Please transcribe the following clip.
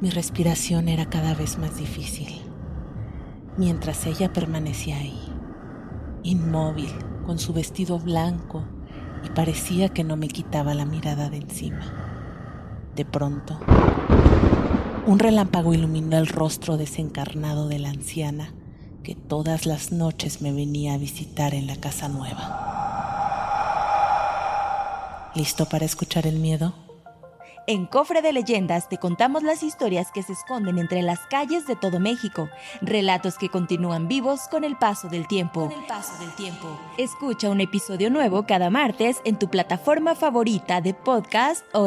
Mi respiración era cada vez más difícil, mientras ella permanecía ahí, inmóvil, con su vestido blanco, y parecía que no me quitaba la mirada de encima. De pronto, un relámpago iluminó el rostro desencarnado de la anciana que todas las noches me venía a visitar en la casa nueva. ¿Listo para escuchar el miedo? En Cofre de Leyendas te contamos las historias que se esconden entre las calles de todo México, relatos que continúan vivos con el paso del tiempo. el paso del tiempo. Escucha un episodio nuevo cada martes en tu plataforma favorita de podcast o